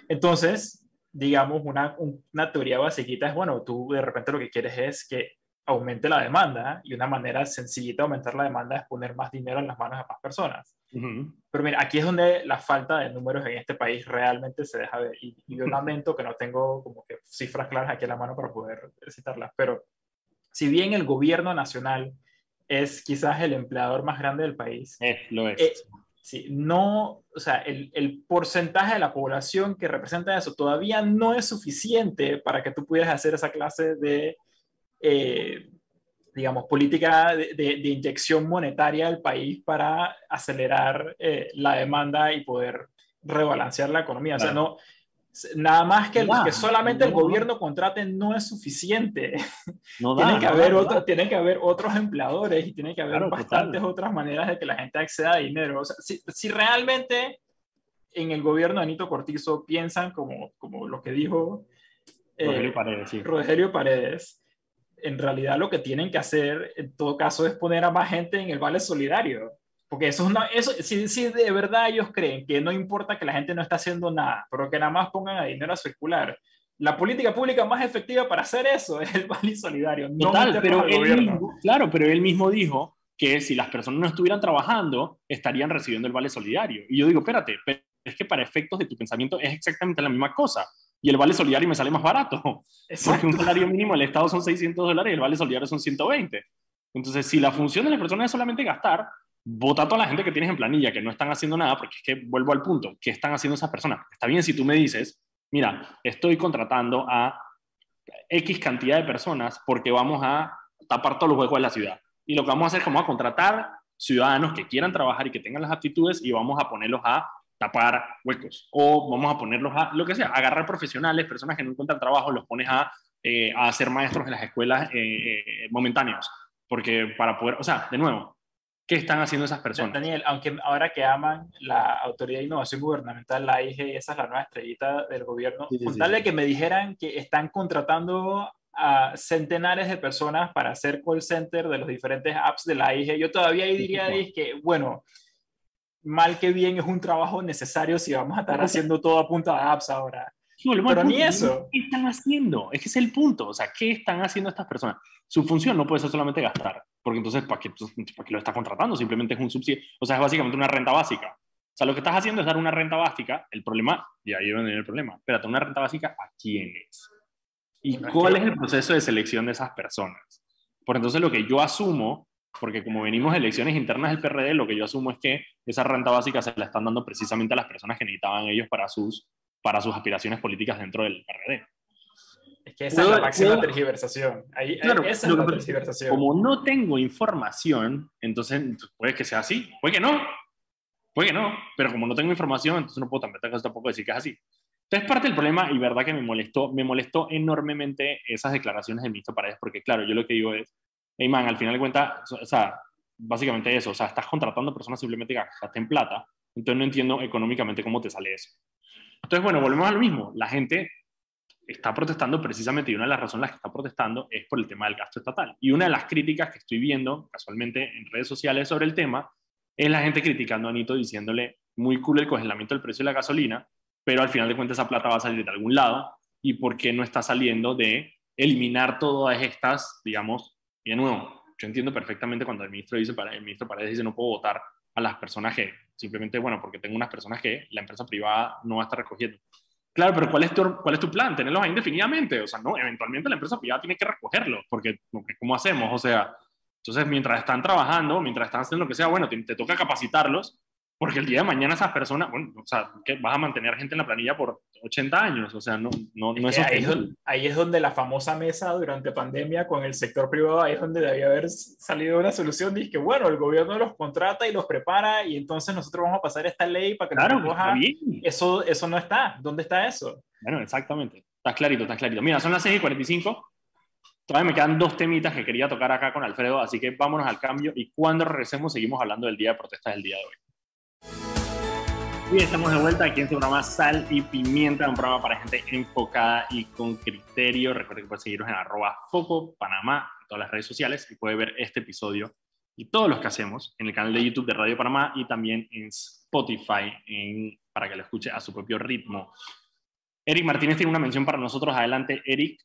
Entonces, digamos, una, una teoría basiquita es, bueno, tú de repente lo que quieres es que aumente la demanda y una manera sencillita de aumentar la demanda es poner más dinero en las manos de más personas. Pero mira, aquí es donde la falta de números en este país realmente se deja ver. Y, yo lamento que no tengo como que cifras claras aquí en la mano para poder citarlas. Pero si bien el gobierno nacional es quizás el empleador más grande del país,
lo es.
Eh, sí, no, o sea, el, el, porcentaje de la población que representa eso todavía no es suficiente para que tú pudieras hacer esa clase de eh, digamos, política de, inyección monetaria al país para acelerar eh, la demanda y poder rebalancear la economía. O sea, no, nada más que, que solamente el gobierno contrate no es suficiente. No tienen, que haber tienen que haber otros empleadores y tienen que haber bastantes otras maneras de que la gente acceda a dinero. O sea, si, si, realmente en el gobierno de Anito Cortizo piensan como, como lo que dijo
Rogelio Paredes,
Rogelio Paredes en realidad lo que tienen que hacer en todo caso es poner a más gente en el vale solidario. Porque eso es una, eso, si, si, de verdad ellos creen que no importa que la gente no está haciendo nada, pero que nada más pongan a dinero a circular, la política pública más efectiva para hacer eso es el vale solidario. No
Total, pero él mismo, claro, pero él mismo dijo que si las personas no estuvieran trabajando, estarían recibiendo el vale solidario. Y yo digo, espérate, es que para efectos de tu pensamiento es exactamente la misma cosa y el vale solidario me sale más barato. Porque un salario mínimo del Estado son 600 dólares y el vale solidario son 120. Entonces, si la función de las personas es solamente gastar, vota a toda la gente que tienes en planilla que no están haciendo nada, porque es que vuelvo al punto, ¿qué están haciendo esas personas? Está bien si tú me dices, mira, estoy contratando a X cantidad de personas porque vamos a tapar todos los huecos de la ciudad. Y lo que vamos a hacer es que vamos a contratar ciudadanos que quieran trabajar y que tengan las aptitudes y vamos a ponerlos a tapar huecos. O vamos a ponerlos a, lo que sea, agarrar profesionales, personas que no encuentran trabajo, los pones a, eh, a ser maestros en las escuelas eh, eh, momentáneos. Porque para poder, o sea, de nuevo, ¿qué están haciendo esas personas?
Daniel, aunque ahora que aman la Autoridad de Innovación Gubernamental, la AIG, esa es la nueva estrellita del gobierno, sí, que me dijeran que están contratando a centenares de personas para hacer call center de los diferentes apps de la AIG, yo todavía diría que, bueno, mal que bien es un trabajo necesario si vamos a estar haciendo todo a punta de apps ahora. Pero ni eso.
¿Qué están haciendo? Es que es el punto. O sea, ¿qué están haciendo estas personas? Su función no puede ser solamente gastar, porque entonces, ¿para qué, ¿para qué lo está contratando? Simplemente es un subsidio. O sea, es básicamente una renta básica. O sea, lo que estás haciendo es dar una renta básica. El problema, y ahí viene el problema, espérate, ¿una renta básica a quiénes? ¿Y cuál es el proceso de selección de esas personas? Por entonces lo que yo asumo porque como venimos de elecciones internas del PRD, lo que yo asumo es que esa renta básica se la están dando precisamente a las personas que necesitaban ellos para sus, para sus aspiraciones políticas dentro del PRD.
Es que esa es la máxima tergiversación. Ahí, esa es la tergiversación.
Como no tengo información, entonces puede que sea así, puede que no, puede que no, pero como no tengo información, entonces no puedo tampoco decir que es así. Entonces, parte del problema, y verdad que me molestó, me molestó enormemente esas declaraciones del ministro Paredes, porque claro, yo lo que digo es, hey man, al final de cuentas, o sea, básicamente eso, o sea, estás contratando personas simplemente que gasten plata, entonces no entiendo económicamente cómo te sale eso. Entonces, bueno, volvemos a lo mismo, la gente está protestando precisamente y una de las razones las que está protestando es por el tema del gasto estatal. Y una de las críticas que estoy viendo casualmente en redes sociales sobre el tema es la gente criticando a Anito diciéndole muy cool el congelamiento del precio de la gasolina, pero al final de cuentas esa plata va a salir de algún lado y por qué no está saliendo de eliminar todas estas, digamos, y de nuevo, yo entiendo perfectamente cuando el ministro dice, el ministro Paredes dice no puedo votar a las personas que simplemente, bueno, porque tengo unas personas que la empresa privada no va a estar recogiendo. Claro, pero ¿cuál es tu, cuál es tu plan? Tenerlos ahí indefinidamente. O sea, no, eventualmente la empresa privada tiene que recogerlos, porque, ¿cómo hacemos? O sea, entonces mientras están trabajando, mientras están haciendo lo que sea, bueno, te, te toca capacitarlos porque el día de mañana esas personas, bueno, o sea, que vas a mantener gente en la planilla por 80 años, o sea, no, no, no es,
ahí, ahí, es donde la famosa mesa durante pandemia con el sector privado, ahí es donde debía haber salido una solución, dice que bueno, el gobierno los contrata y los prepara y entonces nosotros vamos a pasar esta ley para que
claro, nos coja.
Eso, eso no está, ¿dónde está eso?
Bueno, exactamente, está clarito, está clarito. Mira, son las 6 y 45, todavía me quedan dos temitas que quería tocar acá con Alfredo, así que vámonos al cambio y cuando regresemos seguimos hablando del día de protestas del día de hoy. Y estamos de vuelta aquí en su programa Sal y Pimienta, un programa para gente enfocada y con criterio. Recuerden que pueden seguirnos en arroba Foco Panamá en todas las redes sociales y puede ver este episodio y todos los que hacemos en el canal de YouTube de Radio Panamá y también en Spotify para que lo escuche a su propio ritmo. Eric Martínez tiene una mención para nosotros. Adelante, Eric.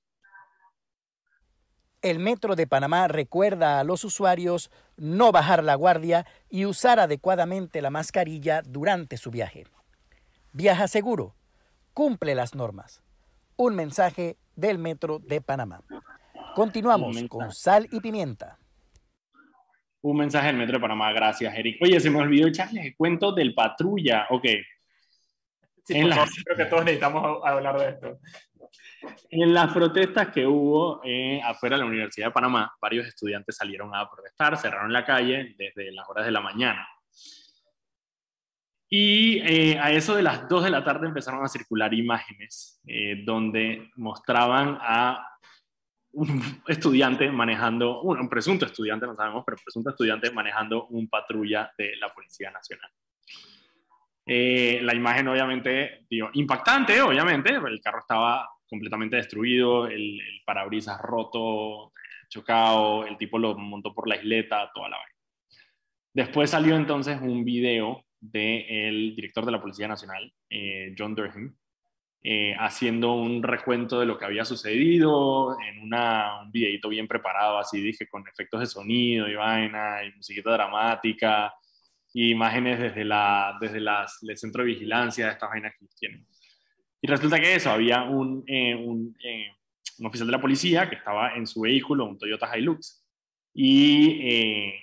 El Metro de Panamá recuerda a los usuarios no bajar la guardia y usar adecuadamente la mascarilla durante su viaje. Viaja seguro, cumple las normas. Un mensaje del Metro de Panamá. Continuamos con sal y pimienta.
Un mensaje del Metro de Panamá, gracias, Eric. Oye, se me olvidó echarles el cuento del patrulla. Ok.
Sí, creo que todos necesitamos hablar de esto.
En las protestas que hubo eh, afuera de la Universidad de Panamá, varios estudiantes salieron a protestar, cerraron la calle desde las horas de la mañana. Y eh, a eso de las 2 de la tarde empezaron a circular imágenes eh, donde mostraban a un estudiante manejando, un, presunto estudiante, no sabemos, pero presunto estudiante manejando un patrulla de la Policía Nacional. la imagen obviamente, digo, impactante, obviamente, el carro estaba completamente destruido, el, parabrisas roto, chocado, el tipo lo montó por la isleta, toda la vaina. Después salió entonces un video del director de la Policía Nacional, eh, John Durham, eh, haciendo un recuento de lo que había sucedido en una, un videito bien preparado, así dije, con efectos de sonido y vaina, y musiquita dramática, y imágenes desde, la, desde las, el centro de vigilancia de estas vainas que tienen. Y resulta que eso, había un, eh, un, eh, un, oficial de la policía que estaba en su vehículo, un Toyota Hilux, y eh,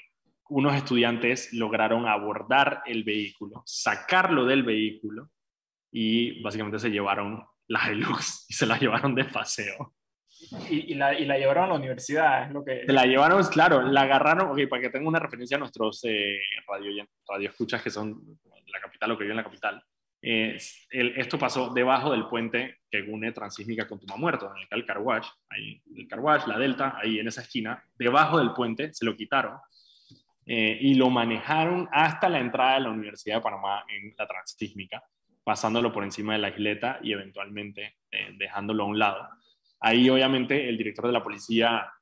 unos estudiantes lograron abordar el vehículo, sacarlo del vehículo y básicamente se llevaron la Hilux y se la llevaron de paseo.
Y, y, la, y, la, llevaron a la universidad, es lo que...
Se la llevaron, claro, la agarraron, ok, para que tenga una referencia a nuestros radio, radio escuchas que son la capital o que viven en la capital. Eh, esto pasó debajo del puente que une Transísmica con Muerto, en el Carwash, ahí el Carwash, la Delta, ahí en esa esquina, debajo del puente, se lo quitaron eh, y lo manejaron hasta la entrada de la Universidad de Panamá en la Transísmica, pasándolo por encima de la isleta y eventualmente eh, dejándolo a un lado. Ahí obviamente el director de la policía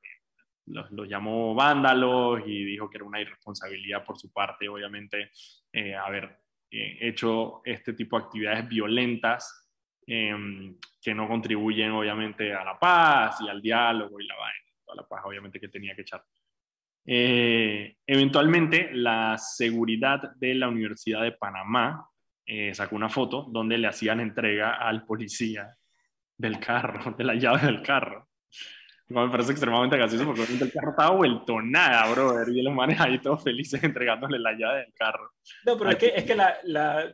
los, llamó vándalos y dijo que era una irresponsabilidad por su parte, obviamente, haber hecho este tipo de actividades violentas em, que no contribuyen obviamente a la paz y al diálogo y la vaina, a la paz obviamente que tenía que echar. Eh, eventualmente, la seguridad de la Universidad de Panamá eh, sacó una foto donde le hacían entrega al policía del carro, de la llave del carro me parece extremadamente gracioso porque el carro estaba vuelto nada, brother, y los manes ahí todos felices entregándole la llave del carro.
No, pero es que, es que la, la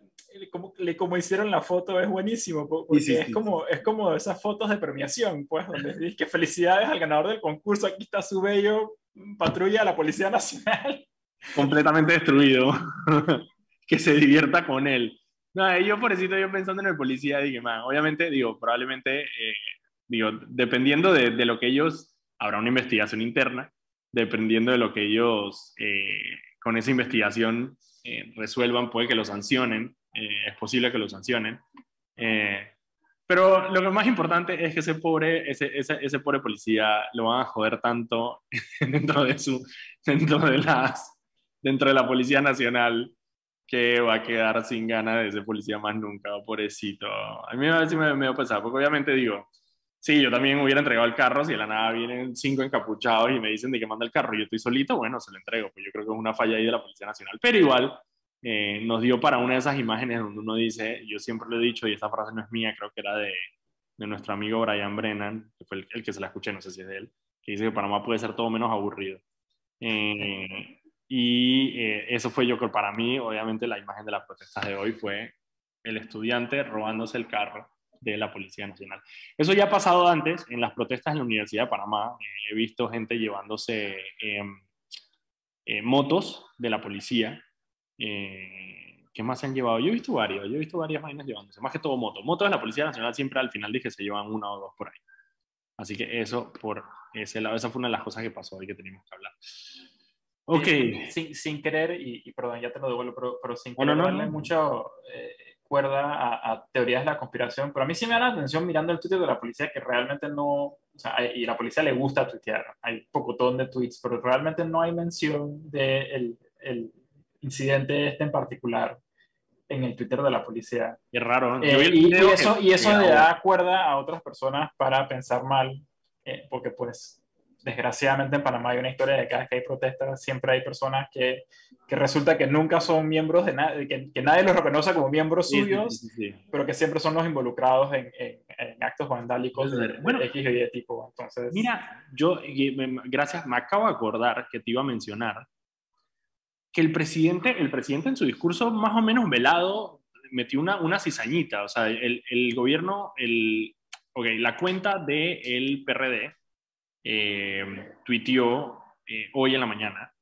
como, como, hicieron la foto es buenísimo, porque es, Como, es como esas fotos de premiación, pues, donde dices que felicidades al ganador del concurso, aquí está su bello patrulla de la Policía Nacional.
Completamente destruido. que se divierta con él. No, yo por eso yo pensando en el policía, dije, man, obviamente, digo, probablemente eh, digo, dependiendo de, lo que ellos, habrá una investigación interna, dependiendo de lo que ellos eh, con esa investigación eh, resuelvan, puede que lo sancionen, eh, es posible que lo sancionen. pero lo que más importante es que ese pobre, ese, ese, pobre policía lo van a joder tanto dentro de, su, dentro, de las, dentro de la Policía Nacional que va a quedar sin ganas de ser policía más nunca, pobrecito. A mí a me, me, a porque obviamente digo, Sí, yo también hubiera entregado el carro si de la nada vienen cinco encapuchados y me dicen de que manda el carro y yo estoy solito, bueno, se lo entrego. Pues yo creo que es una falla ahí de la Policía Nacional. Pero igual eh, nos dio para una de esas imágenes donde uno dice, yo siempre lo he dicho y esta frase no es mía, creo que era de, de nuestro amigo Brian Brennan, que fue el, que se la escuché, no sé si es de él, que dice que Panamá puede ser todo menos aburrido. Eh, y eh, eso fue yo creo para mí, obviamente la imagen de las protestas de hoy fue el estudiante robándose el carro de la Policía Nacional. Eso ya ha pasado antes en las protestas en la Universidad de Panamá. Eh, he visto gente llevándose em, eh, motos de la policía. Eh, ¿Qué más se han llevado? Yo he visto varios, yo he visto varias vainas llevándose, más que todo motos. Motos de la Policía Nacional siempre al final dije se llevan una o dos por ahí. Así que eso, por ese lado, esa fue una de las cosas que pasó y que teníamos que hablar.
Ok. Sin, sin querer, y, perdón, ya te lo devuelvo, pero, pero sin querer no, darle mucho a, teorías de la conspiración, pero a mí sí me da la atención mirando el Twitter de la policía que realmente no, o sea, y a la policía le gusta tuitear, hay pocotón de tweets, pero realmente no hay mención del de el incidente este en particular en el Twitter de la policía.
Es raro, ¿no?
Eh, y, eso, y eso le da cuerda a otras personas para pensar mal, eh, porque pues desgraciadamente en Panamá hay una historia de que cada vez que hay protestas siempre hay personas que, que resulta que nunca son miembros de nadie, que, que, nadie los reconoce como miembros suyos, sí, sí, sí, pero que siempre son los involucrados en, en, en actos vandálicos de, bueno, de X y Y tipo. Entonces,
mira, yo, gracias, me acabo de acordar que te iba a mencionar que el presidente, el presidente en su discurso más o menos velado metió una, una cizañita, o sea, el, el gobierno, el, okay, la cuenta del el PRD eh, eh, hoy en la mañana,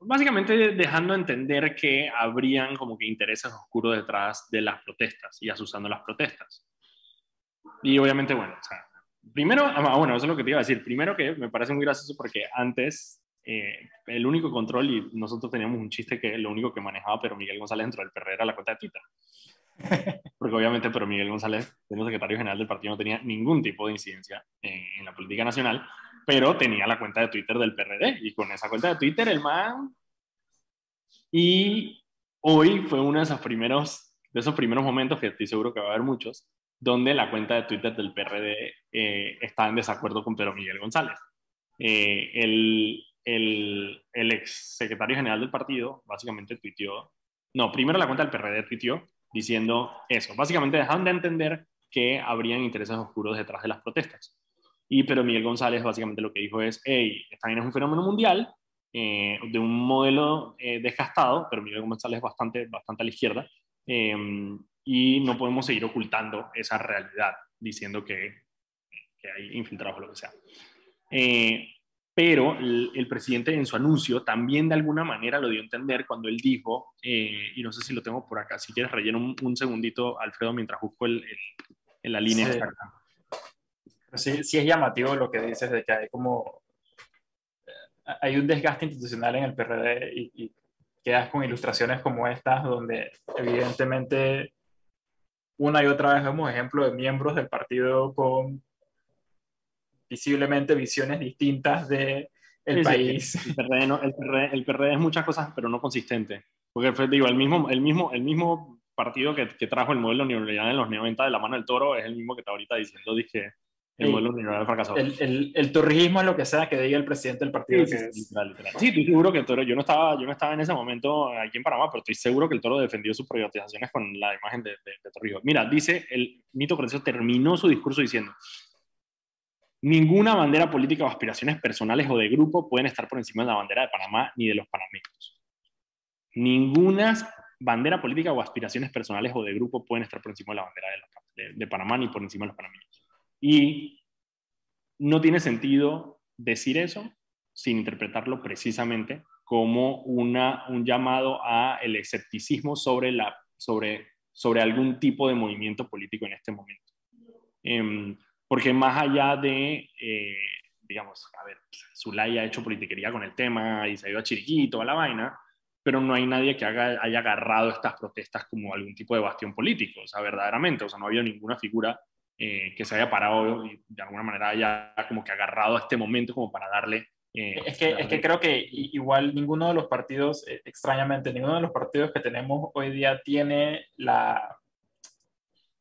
básicamente dejando entender que habrían como que intereses oscuros detrás de las protestas y asusando las protestas. Y obviamente, bueno, o sea, primero, ah, bueno, eso es lo que te iba a decir, primero que me parece muy gracioso porque antes eh, el único control, y nosotros teníamos un chiste que lo único que manejaba pero Miguel González dentro del PRD era la cuenta de Twitter. Porque obviamente, pero Miguel González, siendo secretario general del partido, no tenía ningún tipo de incidencia en, en, la política nacional, pero tenía la cuenta de Twitter del PRD. Y con esa cuenta de Twitter, el man. Y hoy fue uno de esos primeros, de esos primeros momentos, que estoy seguro que va a haber muchos, donde la cuenta de Twitter del PRD eh, está en desacuerdo con Pedro Miguel González. Eh, el, el, el ex secretario general del partido básicamente tuiteó, no, primero la cuenta del PRD tuiteó diciendo eso, básicamente dejando de entender que habrían intereses oscuros detrás de las protestas. Y pero Miguel González básicamente lo que dijo es, hey, esta es un fenómeno mundial, eh, de un modelo eh, desgastado, pero Miguel González es bastante, bastante a la izquierda, eh, y no podemos seguir ocultando esa realidad diciendo que, que hay infiltrados o lo que sea. Pero el, el, presidente en su anuncio también de alguna manera lo dio a entender cuando él dijo, eh, y no sé si lo tengo por acá, si quieres relleno un, un segundito, Alfredo, mientras busco el, el, la línea
sí. Sí, sí es llamativo lo que dices de que hay como, eh, hay un desgaste institucional en el PRD y, y quedas con ilustraciones como estas, donde evidentemente una y otra vez vemos ejemplos de miembros del partido con visiblemente visiones distintas de el sí, país.
Sí, el, PRD no, el, PRD, el, PRD es muchas cosas, pero no consistente. Porque digo, el mismo, el mismo, el mismo partido que, que trajo el modelo neoliberal en los 90 de la mano del toro es el mismo que está ahorita diciendo, dije, el modelo neoliberal fracasó.
El, el, el, torrijismo es lo que sea que diga el presidente del partido.
Sí,
que
sí,
es...
literal, literal. sí, estoy seguro que el toro, yo no, estaba, yo no estaba en ese momento aquí en Panamá, pero estoy seguro que el toro defendió sus privatizaciones con la imagen de, de, de Torrijos. Mira, dice, el Nito Precioso terminó su discurso diciendo, Ninguna bandera política o aspiraciones personales o de grupo pueden estar por encima de la bandera de Panamá ni de los panameños. Ninguna bandera política o aspiraciones personales o de grupo pueden estar por encima de la bandera de, Panamá ni por encima de los panameños. Y no tiene sentido decir eso sin interpretarlo precisamente como una, un llamado a el escepticismo sobre, la, sobre, sobre algún tipo de movimiento político en este momento. Eh, porque más allá de, eh, digamos, a ver, Zulay ha hecho politiquería con el tema y se ha ido a Chiriquito, a la vaina, pero no hay nadie que haga, haya agarrado estas protestas como algún tipo de bastión político, o sea, verdaderamente, o sea, no ha habido ninguna figura eh, que se haya parado y de alguna manera haya como que agarrado a este momento como para darle...
Eh, es, que, darle... es que creo que igual ninguno de los partidos, eh, extrañamente, ninguno de los partidos que tenemos hoy día tiene la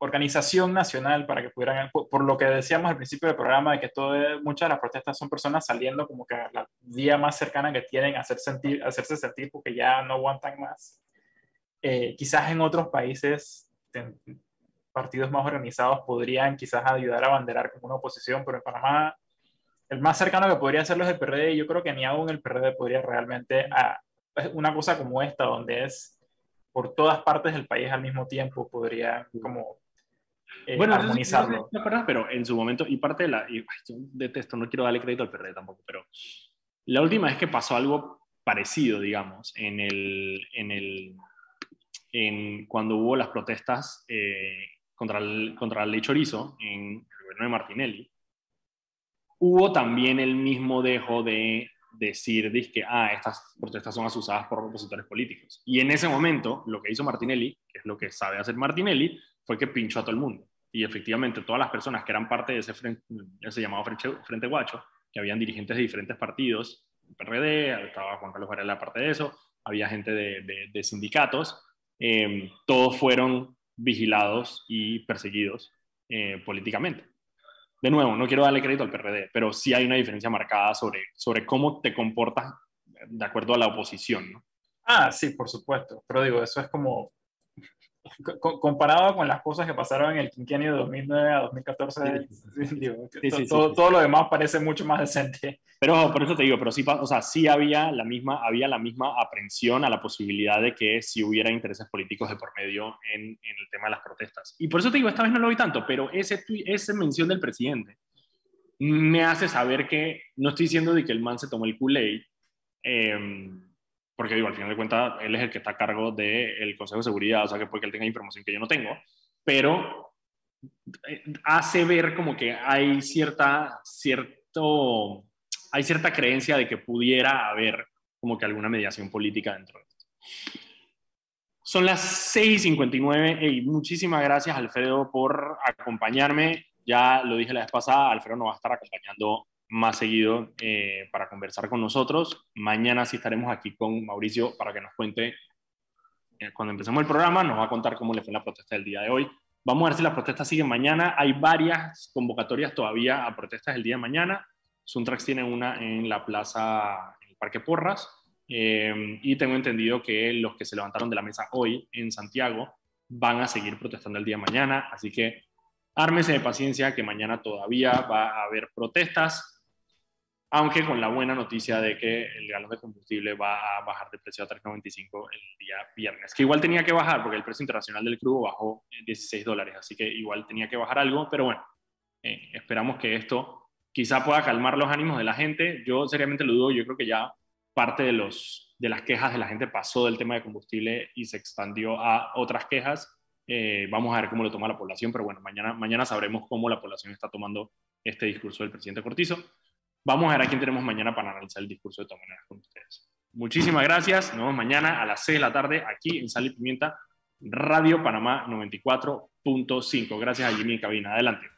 organización nacional para que pudieran, por, por, lo que decíamos al principio del programa, de que todo, muchas de las protestas son personas saliendo como que a la vía más cercana que tienen a hacer sentir, a hacerse sentir porque ya no aguantan más. Eh, quizás en otros países, en partidos más organizados podrían quizás ayudar a banderar como una oposición, pero en Panamá el más cercano que podría hacerlo es el PRD y yo creo que ni aún el PRD podría realmente a, una cosa como esta, donde es por todas partes del país al mismo tiempo, podría como eh, bueno, armonizarlo.
No, no, pero en su momento, y parte de la. Y, yo detesto, no quiero darle crédito al PRD tampoco, pero la última vez que pasó algo parecido, digamos, en el. En el en, cuando hubo las protestas eh, contra, el, contra la ley Chorizo en el gobierno de Martinelli, hubo también el mismo dejo de decir que ah, estas protestas son asusadas por opositores políticos. Y en ese momento, lo que hizo Martinelli, que es lo que sabe hacer Martinelli, fue que pinchó a todo el mundo. y efectivamente todas las personas que eran parte de ese, frente, ese llamado frente, frente Guacho, que habían dirigentes de diferentes partidos, el PRD, estaba Juan Carlos Varela parte de eso, había gente de, de, sindicatos, eh, todos fueron vigilados y perseguidos eh, políticamente. De nuevo, no quiero darle crédito al PRD, pero sí hay una diferencia marcada sobre, sobre cómo te comportas de acuerdo a la oposición.
Ah, sí, por supuesto. Pero digo, eso es como comparado con las cosas que pasaron en el quinquenio de 2009 a 2014, todo, lo demás parece mucho más decente.
Pero por eso te digo, pero sí, o sea, sí había la misma, había la misma aprensión a la posibilidad de que si hubiera intereses políticos de por medio en, en, el tema de las protestas. Y por eso te digo, esta vez no lo vi tanto, pero ese, esa mención del presidente me hace saber que no estoy diciendo de que el man se tomó el Kool-Aid, eh, porque digo, al final de cuentas, él es el que está a cargo del Consejo de Seguridad, o sea, que puede que él tenga información que yo no tengo, pero eh, hace ver como que hay cierta, cierto, hay cierta creencia de que pudiera haber como que alguna mediación política dentro de esto. Son las 6.59 y muchísimas gracias Alfredo por acompañarme. Ya lo dije la vez pasada, Alfredo nos va a estar acompañando más seguido eh, para conversar con nosotros. Mañana sí estaremos aquí con Mauricio para que nos cuente, eh, cuando empecemos el programa, nos va a contar cómo le fue la protesta del día de hoy. Vamos a ver si las protestas siguen mañana. Hay varias convocatorias todavía a protestas el día de mañana. Suntrax tiene una en la plaza, en el Parque Porras. Eh, y tengo entendido que los que se levantaron de la mesa hoy en Santiago van a seguir protestando el día de mañana. Así que ármese de paciencia que mañana todavía va a haber protestas aunque con la buena noticia de que el galón de combustible va a bajar de precio a 3.95 el día viernes, que igual tenía que bajar porque el precio internacional del crudo bajó 16 dólares, así que igual tenía que bajar algo, pero bueno, eh, esperamos que esto quizá pueda calmar los ánimos de la gente. Yo seriamente lo dudo, yo creo que ya parte de, los, de las quejas de la gente pasó del tema de combustible y se expandió a otras quejas. Eh, vamos a ver cómo lo toma la población, pero bueno, mañana, mañana sabremos cómo la población está tomando este discurso del presidente Cortizo. Vamos a ver a quién tenemos mañana para analizar el discurso de todas maneras con ustedes. Muchísimas gracias. Nos vemos mañana a las 6 de la tarde aquí en Sal y Pimienta, Radio Panamá 94.5. Gracias a Jimmy Cabina. Adelante.